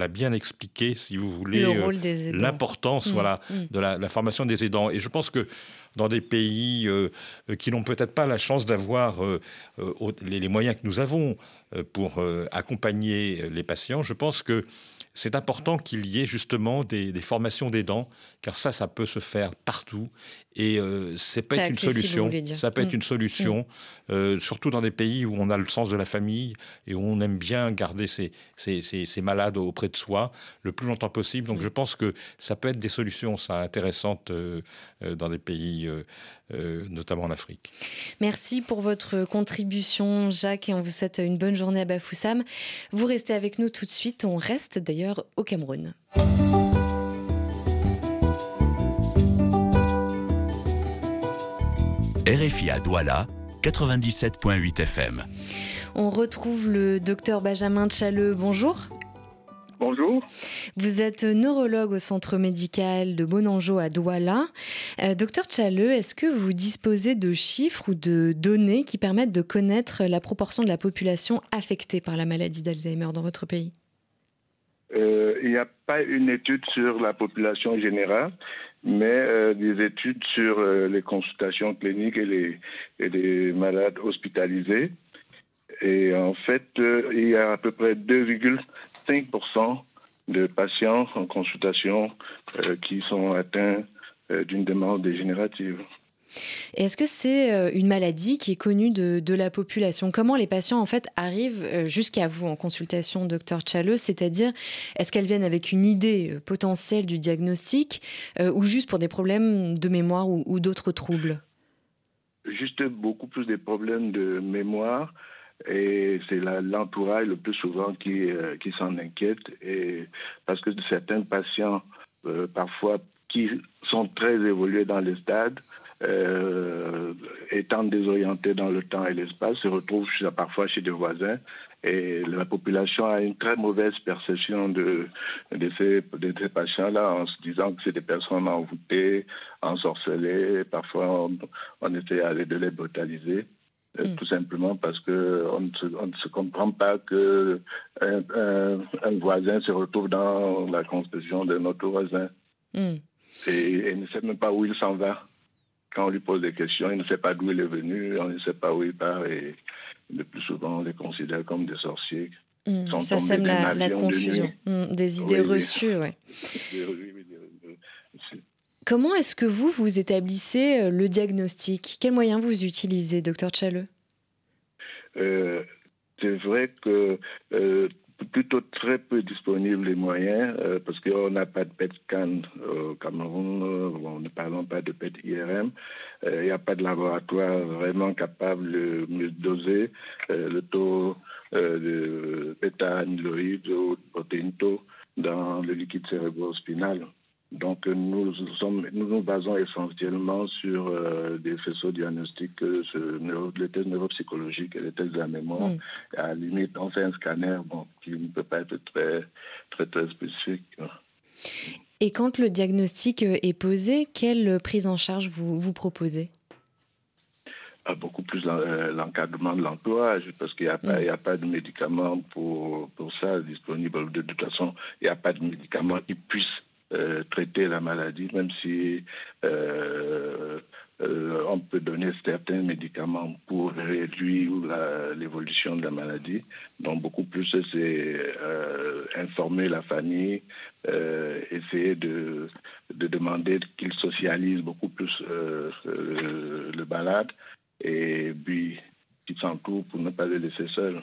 a bien expliqué, si vous voulez,
euh,
l'importance mmh, voilà, mmh. de la, formation des aidants. Et je pense que dans des pays euh, qui n'ont peut-être pas la chance d'avoir les, moyens que nous avons pour accompagner les patients, je pense que c'est important qu'il y ait justement des, formations des dents, car ça, ça peut se faire partout. Et euh, ça peut être une solution. Ça peut être une solution, surtout dans des pays où on a le sens de la famille et où on aime bien garder ses, malades auprès de soi le plus longtemps possible. Donc, mm. je pense que ça peut être des solutions ça, intéressantes euh, euh, dans des pays, notamment en Afrique.
Merci pour votre contribution, Jacques, et on vous souhaite une bonne journée à Bafoussam. Vous restez avec nous tout de suite. On reste d'ailleurs au Cameroun.
RFI à Douala, 97.8 FM.
On retrouve le docteur Benjamin Tchalleux. Bonjour.
Bonjour.
Vous êtes neurologue au centre médical de Bonanjo à Douala. Euh, docteur Tchalleux, est-ce que vous disposez de chiffres ou de données qui permettent de connaître la proportion de la population affectée par la maladie d'Alzheimer dans votre pays?
Euh, Il n'y a pas une étude sur la population générale, mais euh, des études sur les consultations cliniques et les, et les malades hospitalisés. Et en fait, il y a à peu près 2,5 5% de patients en consultation euh, qui sont atteints euh, d'une demande dégénérative.
Est-ce que c'est euh, une maladie qui est connue de, la population? Comment les patients en fait arrivent jusqu'à vous en consultation, docteur Chaleux C'est-à-dire, est-ce qu'elles viennent avec une idée potentielle du diagnostic ou juste pour des problèmes de mémoire ou d'autres troubles?
Juste beaucoup plus des problèmes de mémoire et c'est l'entourage le plus souvent qui, euh, s'en inquiète. Et parce que certains patients, euh, parfois, qui sont très évolués dans les stades, euh, étant désorientés dans le temps et l'espace, se retrouvent parfois chez des voisins. Et la population a une très mauvaise perception de, de ces, patients-là en se disant que c'est des personnes envoûtées, ensorcelées. Parfois, on, on essaie de les brutaliser. Euh, mm. tout simplement parce qu'on ne, ne, se comprend pas qu'un un, voisin se retrouve dans la construction de notre voisin. Mm. Et, ne sait même pas où il s'en va. Quand on lui pose des questions, il ne sait pas d'où il est venu, on ne sait pas où il part et le plus souvent on les considère comme des sorciers.
Mm. Ça sème la, la, confusion, des idées reçues, oui. Comment est-ce que vous, vous établissez euh, le diagnostic? Quels moyens vous utilisez, docteur Chaleux
euh, C'est vrai que euh, plutôt très peu disponibles les moyens, parce qu'on n'a pas de PET scan au Cameroun, ne parlons pas de PET IRM, il n'y a pas de laboratoire vraiment capable de doser le taux de bêta-amyloïde ou de protéine taux dans le liquide cérébro-spinal. Donc nous, sommes, nous nous basons essentiellement sur euh, des faisceaux diagnostiques, euh, les tests neuropsychologiques et les tests de la mémoire. Mm. à la limite, on fait un scanner bon, qui ne peut pas être très, très, très spécifique.
Et quand le diagnostic euh, est posé, quelle prise en charge vous, vous proposez?
Ah, beaucoup plus l'encadrement de l'entourage, parce qu'il n'y a, mm. a, pas de médicaments pour, pour ça disponible. De toute façon, il n'y a pas de médicaments qui puissent euh, traiter la maladie, même si euh, euh, on peut donner certains médicaments pour réduire l'évolution de la maladie. Donc beaucoup plus, c'est informer la famille, essayer de, de demander qu'il socialise beaucoup plus le malade et puis qui s'entourent pour ne pas les laisser seuls.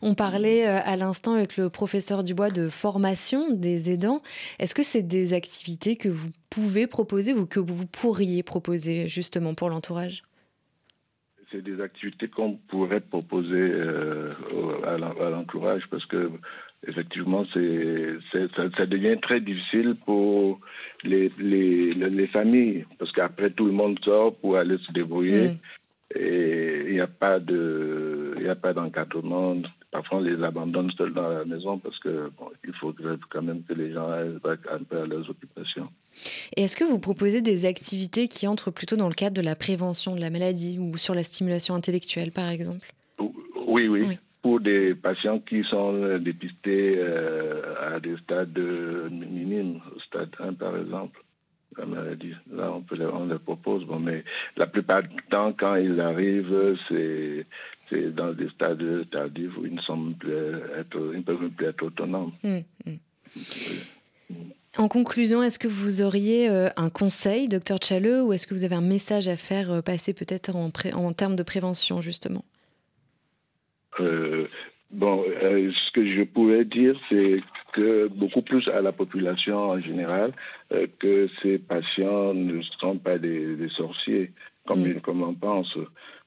On parlait euh, à l'instant avec le professeur Dubois de formation des aidants. Est-ce que c'est des activités que vous pouvez proposer ou que vous pourriez proposer justement pour l'entourage?
C'est des activités qu'on pourrait proposer euh, à l'entourage parce que effectivement c'est, ça, devient très difficile pour les, les, familles parce qu'après tout le monde sort pour aller se débrouiller. Mm. Et il n'y a pas de, il a pas d'encadrement. Parfois, on les abandonne seuls dans la maison parce que il faut quand même que les gens aillent un peu à leurs occupations.
Et est-ce que vous proposez des activités qui entrent plutôt dans le cadre de la prévention de la maladie ou sur la stimulation intellectuelle, par exemple?
Oui, oui, Pour des patients qui sont dépistés euh, à des stades minimes, au stade 1 par exemple la maladie. Là, on, peut les, on les propose, bon, mais la plupart du temps, quand ils arrivent, c'est dans des stades tardifs où ils ne, sont plus être, ils ne peuvent plus être autonomes. Hum, hum.
En conclusion, est-ce que vous auriez un conseil, docteur Challeux, ou est-ce que vous avez un message à faire passer peut-être en, en termes de prévention, justement?
Bon, euh, ce que je pourrais dire, c'est que beaucoup plus à la population en général, euh, que ces patients ne sont pas des, sorciers, comme, mm. comme on pense.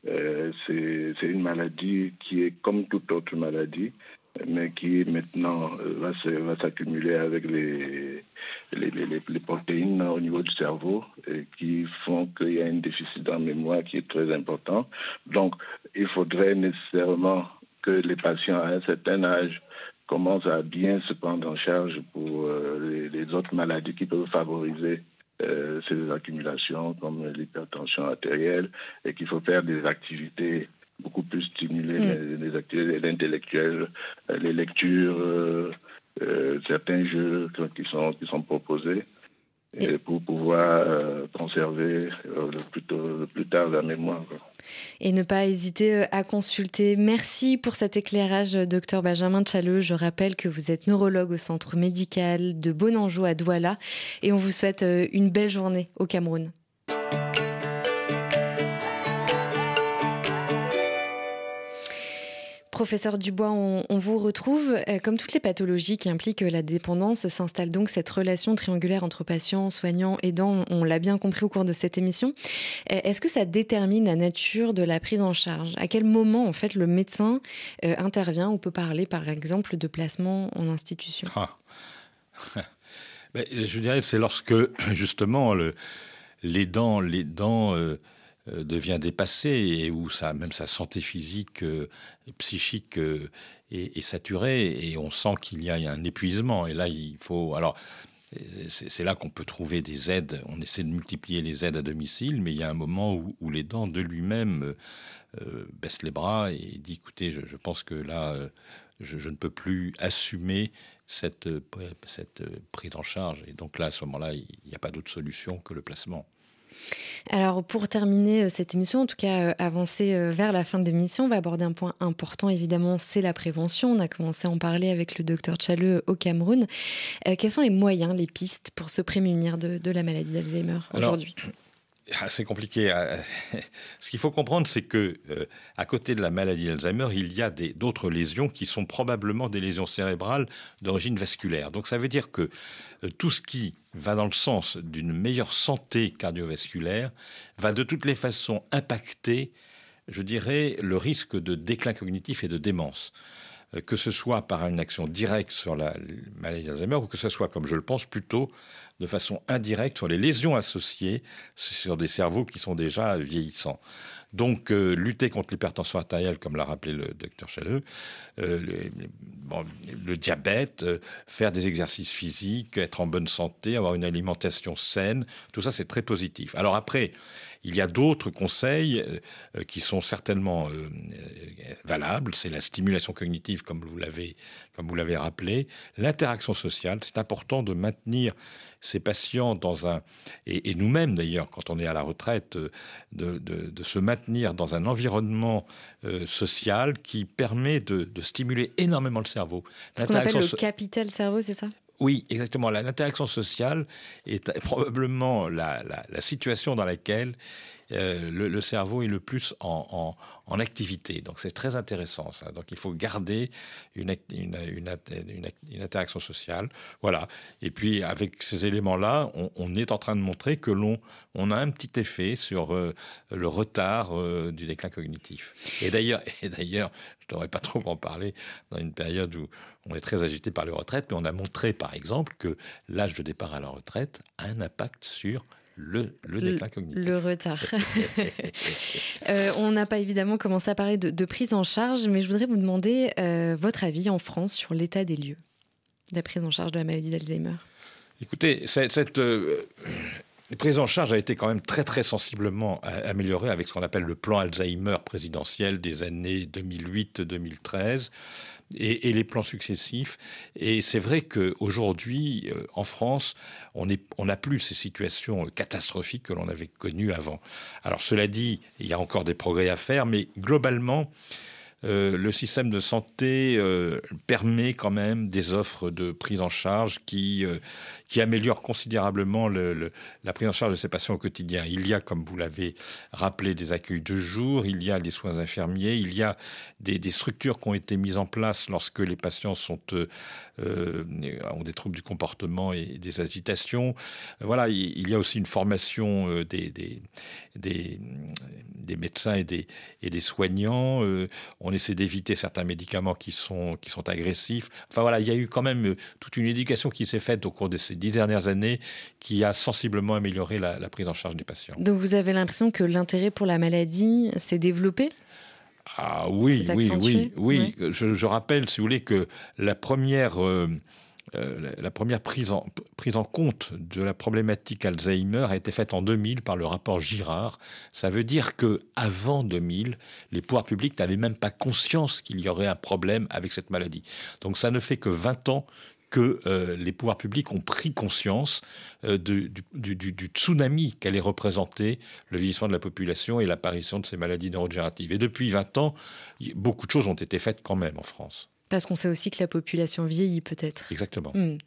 Euh, c'est une maladie qui est comme toute autre maladie, mais qui maintenant va s'accumuler avec les, les, les, protéines au niveau du cerveau et qui font qu'il y a un déficit en mémoire qui est très important. Donc, il faudrait nécessairement que les patients à un certain âge commencent à bien se prendre en charge pour euh, les, autres maladies qui peuvent favoriser euh, ces accumulations comme l'hypertension artérielle et qu'il faut faire des activités beaucoup plus stimulées, mm. les, activités intellectuelles, euh, les lectures, certains jeux qui sont, qui sont proposés et pour pouvoir euh, conserver euh, le, plus tôt, plus tard la mémoire.
Et ne pas hésiter euh, à consulter. Merci pour cet éclairage, docteur Benjamin Tchalleux. Je rappelle que vous êtes neurologue au centre médical de Bonanjou à Douala et on vous souhaite une belle journée au Cameroun. Professeur Dubois, on, vous retrouve. Euh, comme toutes les pathologies qui impliquent la dépendance, s'installe donc cette relation triangulaire entre patient, soignant, aidant. On l'a bien compris au cours de cette émission. Euh, est-ce que ça détermine la nature de la prise en charge? À quel moment, en fait, le médecin euh, intervient ou peut parler, par exemple, de placement en institution? Ah.
ben, Je dirais que c'est lorsque, justement, le, les dents, les dents devient dépassé et où même sa santé physique, euh, psychique euh, est, saturée et on sent qu'il y a un épuisement. Et là, il faut. Alors, c'est là qu'on peut trouver des aides. On essaie de multiplier les aides à domicile, mais il y a un moment où, les dents de lui-même baisse les bras et dit écoutez, je, pense que là, je, ne peux plus assumer cette, cette prise en charge. Et donc là, à ce moment-là, il n'y a pas d'autre solution que le placement.
Alors pour terminer euh, cette émission, en tout cas euh, avancer euh, vers la fin de l'émission, on va aborder un point important évidemment, c'est la prévention. On a commencé à en parler avec le docteur Challeux au Cameroun. quels sont les moyens, les pistes pour se prémunir de, la maladie d'Alzheimer aujourd'hui?
C'est compliqué. Ce qu'il faut comprendre, c'est que à côté de la maladie d'Alzheimer, il y a d'autres lésions qui sont probablement des lésions cérébrales d'origine vasculaire. Donc ça veut dire que euh, tout ce qui va dans le sens d'une meilleure santé cardiovasculaire va de toutes les façons impacter, je dirais, le risque de déclin cognitif et de démence euh, que ce soit par une action directe sur la maladie d'Alzheimer ou que ce soit, comme je le pense, plutôt de façon indirecte sur les lésions associées sur des cerveaux qui sont déjà vieillissants. Donc, euh, lutter contre l'hypertension artérielle, comme l'a rappelé le docteur Challeux, euh, le, diabète, euh, faire des exercices physiques, être en bonne santé, avoir une alimentation saine, tout ça, c'est très positif. Alors après, il y a d'autres conseils qui sont certainement valables. C'est la stimulation cognitive, comme vous l'avez, comme vous l'avez rappelé, l'interaction sociale. C'est important de maintenir ces patients dans un et, nous-mêmes d'ailleurs, quand on est à la retraite, de, de se maintenir dans un environnement euh, social qui permet de, stimuler énormément le cerveau.
Ce qu'on appelle le capital cerveau, c'est ça?
Oui, exactement. L'interaction sociale est probablement la, situation dans laquelle euh, le, cerveau est le plus en, activité. Donc c'est très intéressant ça. Donc il faut garder une, une, interaction sociale. Voilà. Et puis avec ces éléments-là, on, est en train de montrer que l'on on a un petit effet sur euh, le retard euh, du déclin cognitif. Et d'ailleurs, et d'ailleurs, je ne devrais pas trop en parler dans une période où on est très agité par les retraites, mais on a montré par exemple que l'âge de départ à la retraite a un impact sur le, le déclin cognitif.
Le retard. Euh, on n'a pas évidemment commencé à parler de, prise en charge, mais je voudrais vous demander euh, votre avis en France sur l'état des lieux de la prise en charge de la maladie d'Alzheimer.
Écoutez, cette, euh, prise en charge a été quand même très très sensiblement améliorée avec ce qu'on appelle le plan Alzheimer présidentiel des années 2008-2013 et, les plans successifs. Et c'est vrai qu'aujourd'hui, euh, en France, on n'a plus ces situations catastrophiques que l'on avait connues avant. Alors cela dit, il y a encore des progrès à faire, mais globalement, euh, le système de santé euh, permet quand même des offres de prise en charge qui, euh, qui améliorent considérablement le, la prise en charge de ces patients au quotidien. Il y a, comme vous l'avez rappelé, des accueils de jour, il y a les soins infirmiers, il y a des, structures qui ont été mises en place lorsque les patients ont des troubles du comportement et des agitations. Voilà, il, y a aussi une formation des, des, des, des médecins et des, et des soignants. on essaie d'éviter certains médicaments qui sont, qui sont agressifs. Enfin voilà, il y a eu quand même euh, toute une éducation qui s'est faite au cours de ces dix dernières années qui a sensiblement amélioré la, prise en charge des patients.
Donc vous avez l'impression que l'intérêt pour la maladie s'est développé?
Ah oui, oui, oui, oui, Je, rappelle, si vous voulez, que la première euh, euh, la première prise en, compte de la problématique Alzheimer a été faite en 2000 par le rapport Girard. Ça veut dire que avant 2000, les pouvoirs publics n'avaient même pas conscience qu'il y aurait un problème avec cette maladie. Donc ça ne fait que 20 ans que euh, les pouvoirs publics ont pris conscience euh, du, du, tsunami qu'allait représenter le vieillissement de la population et l'apparition de ces maladies neurodégénératives. Et depuis 20 ans, beaucoup de choses ont été faites quand même en France.
Parce qu'on sait aussi que la population vieillit peut-être.
Exactement. Hmm.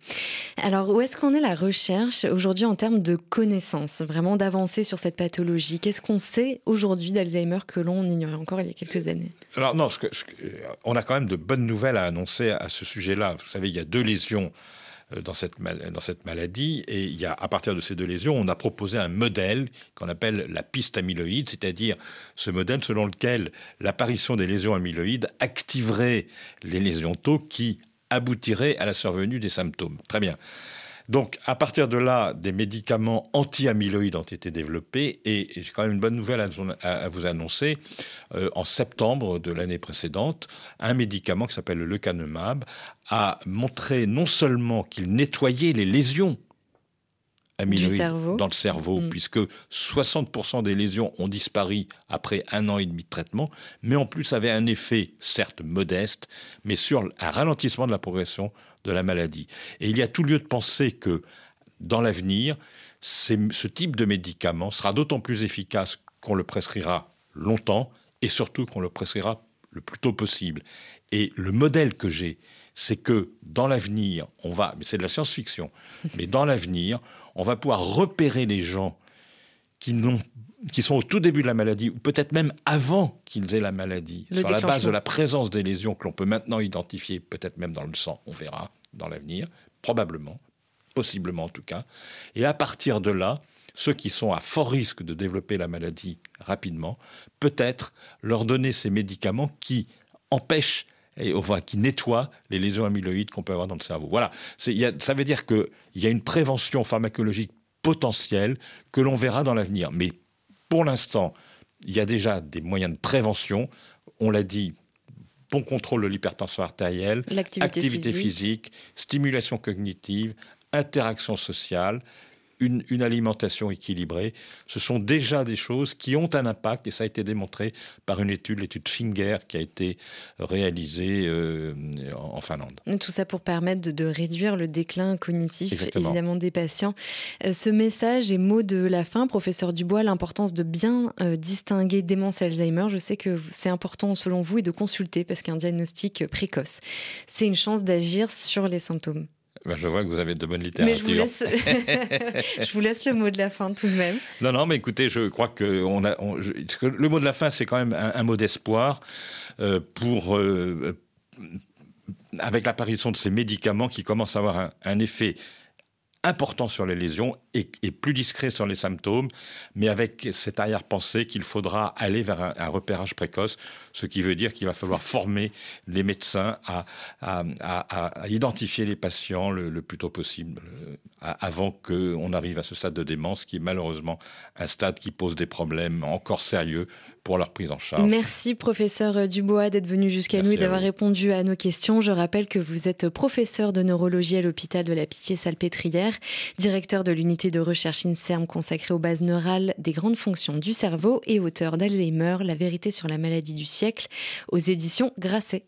Alors où est-ce qu'on est la recherche aujourd'hui en termes de connaissances, vraiment d'avancer sur cette pathologie? Qu'est-ce qu'on sait aujourd'hui d'Alzheimer que l'on ignorait encore il y a quelques années?
Alors non, on a quand même de bonnes nouvelles à annoncer à ce sujet-là. Vous savez, il y a deux lésions euh, dans cette, dans cette maladie. Et a, à partir de ces deux lésions, on a proposé un modèle qu'on appelle la piste amyloïde, c'est-à-dire ce modèle selon lequel l'apparition des lésions amyloïdes activerait les lésions tau qui aboutiraient à la survenue des symptômes. Très bien. Donc, à partir de là, des médicaments anti-amyloïdes ont été développés et j'ai quand même une bonne nouvelle à, vous annoncer. Euh, en septembre de l'année précédente, un médicament qui s'appelle le lecanemab a montré non seulement qu'il nettoyait les lésions amyloïdes dans le cerveau, mm. puisque 60% des lésions ont disparu après un an et demi de traitement, mais en plus avait un effet, certes modeste, mais sur un ralentissement de la progression de la maladie. Et il y a tout lieu de penser que dans l'avenir, ce type de médicament sera d'autant plus efficace qu'on le prescrira longtemps et surtout qu'on le prescrira le plus tôt possible. Et le modèle que j'ai, c'est que dans l'avenir, on va, mais c'est de la science-fiction, mais dans l'avenir, on va pouvoir repérer les gens qui, qui sont au tout début de la maladie, ou peut-être même avant qu'ils aient la maladie, sur la base de la présence des lésions que l'on peut maintenant identifier, peut-être même dans le sang, on verra dans l'avenir, probablement, possiblement en tout cas. Et à partir de là, ceux qui sont à fort risque de développer la maladie rapidement, peut-être leur donner ces médicaments qui empêchent et enfin, qui nettoient les lésions amyloïdes qu'on peut avoir dans le cerveau. Voilà, ça veut dire qu'il y a une prévention pharmacologique potentielle que l'on verra dans l'avenir. Mais pour l'instant, il y a déjà des moyens de prévention. On l'a dit, bon contrôle de l'hypertension artérielle, activité physique, stimulation cognitive, interaction sociale, une, alimentation équilibrée, ce sont déjà des choses qui ont un impact, et ça a été démontré par une étude, l'étude Finger, qui a été réalisée euh, en Finlande.
Tout ça pour permettre de, réduire le déclin cognitif, évidemment, des patients. Euh, ce message et mot de la fin, professeur Dubois, l'importance de bien euh, distinguer démence et Alzheimer. Je sais que c'est important selon vous et de consulter parce qu'un diagnostic précoce, c'est une chance d'agir sur les symptômes.
Ben, je vois que vous avez de bonnes littératures.
Mais je vous, laisse... je vous laisse le mot de la fin tout de même.
Non, non, mais écoutez, je crois que, on a, le mot de la fin, c'est quand même un, mot d'espoir euh, pour. Euh, avec l'apparition de ces médicaments qui commencent à avoir un, un effet important sur les lésions et, plus discret sur les symptômes, mais avec cette arrière-pensée qu'il faudra aller vers un, repérage précoce, ce qui veut dire qu'il va falloir former les médecins à, à, identifier les patients le, le plus tôt possible, euh, avant qu'on arrive à ce stade de démence qui est malheureusement un stade qui pose des problèmes encore sérieux pour leur prise en charge.
Merci professeur Dubois d'être venu jusqu'à nous et d'avoir répondu à nos questions. Je rappelle que vous êtes professeur de neurologie à l'hôpital de la Pitié-Salpêtrière, directeur de l'unité de recherche INSERM consacrée aux bases neurales des grandes fonctions du cerveau et auteur d'Alzheimer, la vérité sur la maladie du siècle, aux éditions Grasset.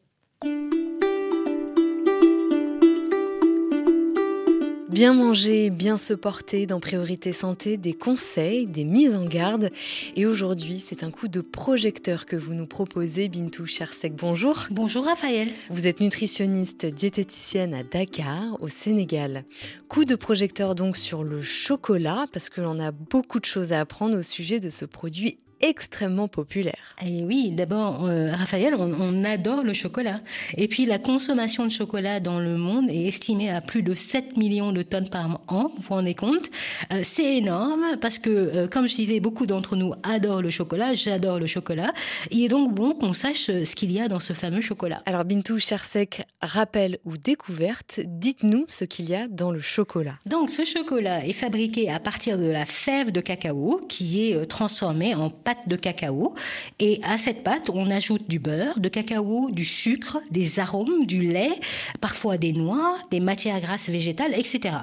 Bien manger, bien se porter dans Priorité Santé, des conseils, des mises en garde. Et aujourd'hui, c'est un coup de projecteur que vous nous proposez, Bintou Chersek. Bonjour.
Bonjour Raphaël.
Vous êtes nutritionniste diététicienne à Dakar, au Sénégal. Coup de projecteur donc sur le chocolat, parce que l'on a beaucoup de choses à apprendre au sujet de ce produit extrêmement populaire.
Et oui, d'abord, euh, Raphaël, on, adore le chocolat. Et puis, la consommation de chocolat dans le monde est estimée à plus de 7 millions de tonnes par an, vous vous rendez compte euh, C'est énorme parce que, euh, comme je disais, beaucoup d'entre nous adorent le chocolat, j'adore le chocolat. Il est donc bon qu'on sache ce qu'il y a dans ce fameux chocolat.
Alors, Bintou Chersek, rappel ou découverte, dites-nous ce qu'il y a dans le chocolat.
Donc, ce chocolat est fabriqué à partir de la fève de cacao qui est transformée en pâte de cacao. Et à cette pâte, on ajoute du beurre, de cacao, du sucre, des arômes, du lait, parfois des noix, des matières grasses végétales, etc.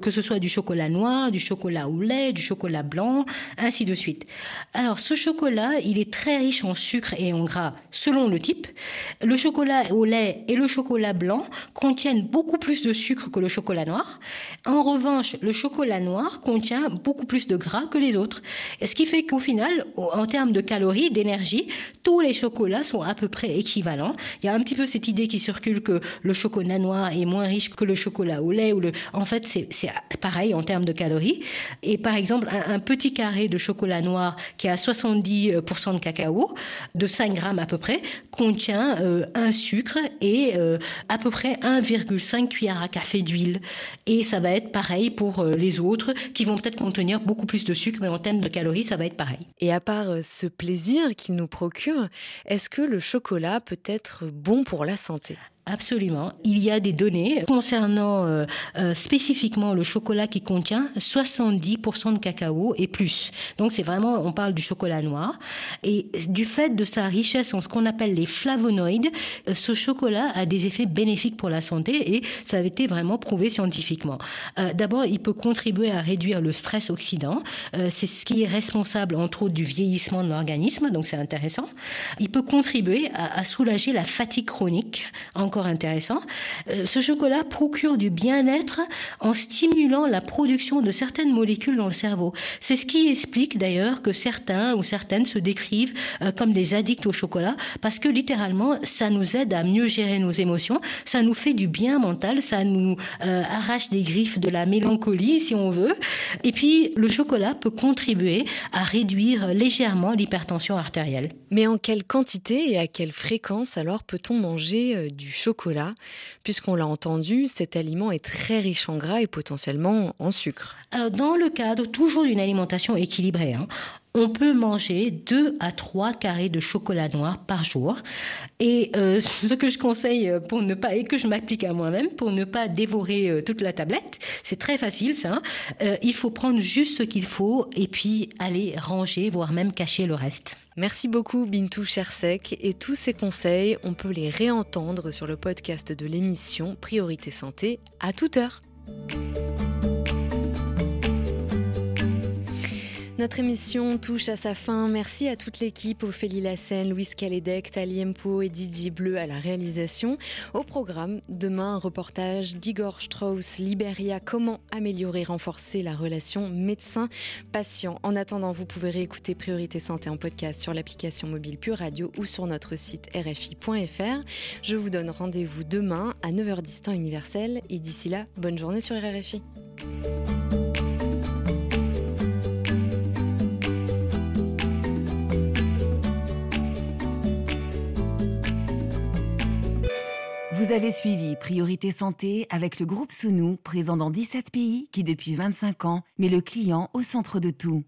Que ce soit du chocolat noir, du chocolat au lait, du chocolat blanc, ainsi de suite. Alors, ce chocolat, il est très riche en sucre et en gras selon le type. Le chocolat au lait et le chocolat blanc contiennent beaucoup plus de sucre que le chocolat noir. En revanche, le chocolat noir contient beaucoup plus de gras que les autres. Ce qui fait qu'au final, en termes de calories, d'énergie, tous les chocolats sont à peu près équivalents. Il y a un petit peu cette idée qui circule que le chocolat noir est moins riche que le chocolat au lait. Ou le... En fait, c'est pareil en termes de calories. Et par exemple, un, petit carré de chocolat noir qui a 70% de cacao, de 5 grammes à peu près, contient euh, un sucre et euh, à peu près 1,5 cuillère à café d'huile. Et ça va être pareil pour euh, les autres qui vont peut-être contenir beaucoup plus de sucre, mais en termes de calories, ça va être pareil.
Et à part euh, ce plaisir qu'il nous procure, est-ce que le chocolat peut être bon pour la santé?
Absolument. Il y a des données concernant euh, euh, spécifiquement le chocolat qui contient 70% de cacao et plus. Donc c'est vraiment, on parle du chocolat noir. Et du fait de sa richesse en ce qu'on appelle les flavonoïdes, euh, ce chocolat a des effets bénéfiques pour la santé et ça a été vraiment prouvé scientifiquement. D'abord, il peut contribuer à réduire le stress oxydant. c'est ce qui est responsable entre autres du vieillissement de l'organisme, donc c'est intéressant. Il peut contribuer à, soulager la fatigue chronique. Intéressant. Euh, ce chocolat procure du bien-être en stimulant la production de certaines molécules dans le cerveau. C'est ce qui explique d'ailleurs que certains ou certaines se décrivent euh, comme des addicts au chocolat parce que littéralement ça nous aide à mieux gérer nos émotions, ça nous fait du bien mental, ça nous euh, arrache des griffes de la mélancolie si on veut. Et puis le chocolat peut contribuer à réduire légèrement l'hypertension artérielle.
Mais en quelle quantité et à quelle fréquence alors peut-on manger du chocolat? Puisqu'on l'a entendu, cet aliment est très riche en gras et potentiellement en sucre.
Alors dans le cadre toujours d'une alimentation équilibrée, hein, on peut manger 2 à 3 carrés de chocolat noir par jour. Et euh, ce que je conseille pour ne pas, et que je m'applique à moi-même, pour ne pas dévorer euh, toute la tablette, c'est très facile ça. Hein. Euh, il faut prendre juste ce qu'il faut et puis aller ranger, voire même cacher le reste.
Merci beaucoup Bintou Chersek et tous ces conseils, on peut les réentendre sur le podcast de l'émission Priorité Santé à toute heure. Notre émission touche à sa fin. Merci à toute l'équipe, Ophélie Lassen, Louis Calédec, Tali Mpo et Didier Bleu à la réalisation. Au programme, demain, un reportage d'Igor Strauss, Liberia, comment améliorer, renforcer la relation médecin-patient. En attendant, vous pouvez réécouter Priorité Santé en podcast sur l'application mobile Pure Radio ou sur notre site rfi.fr. Je vous donne rendez-vous demain à 9h10 temps universel et d'ici là, bonne journée sur RFI.
Vous avez suivi Priorité Santé avec le groupe Sounou, présent dans 17 pays qui depuis 25 ans met le client au centre de tout.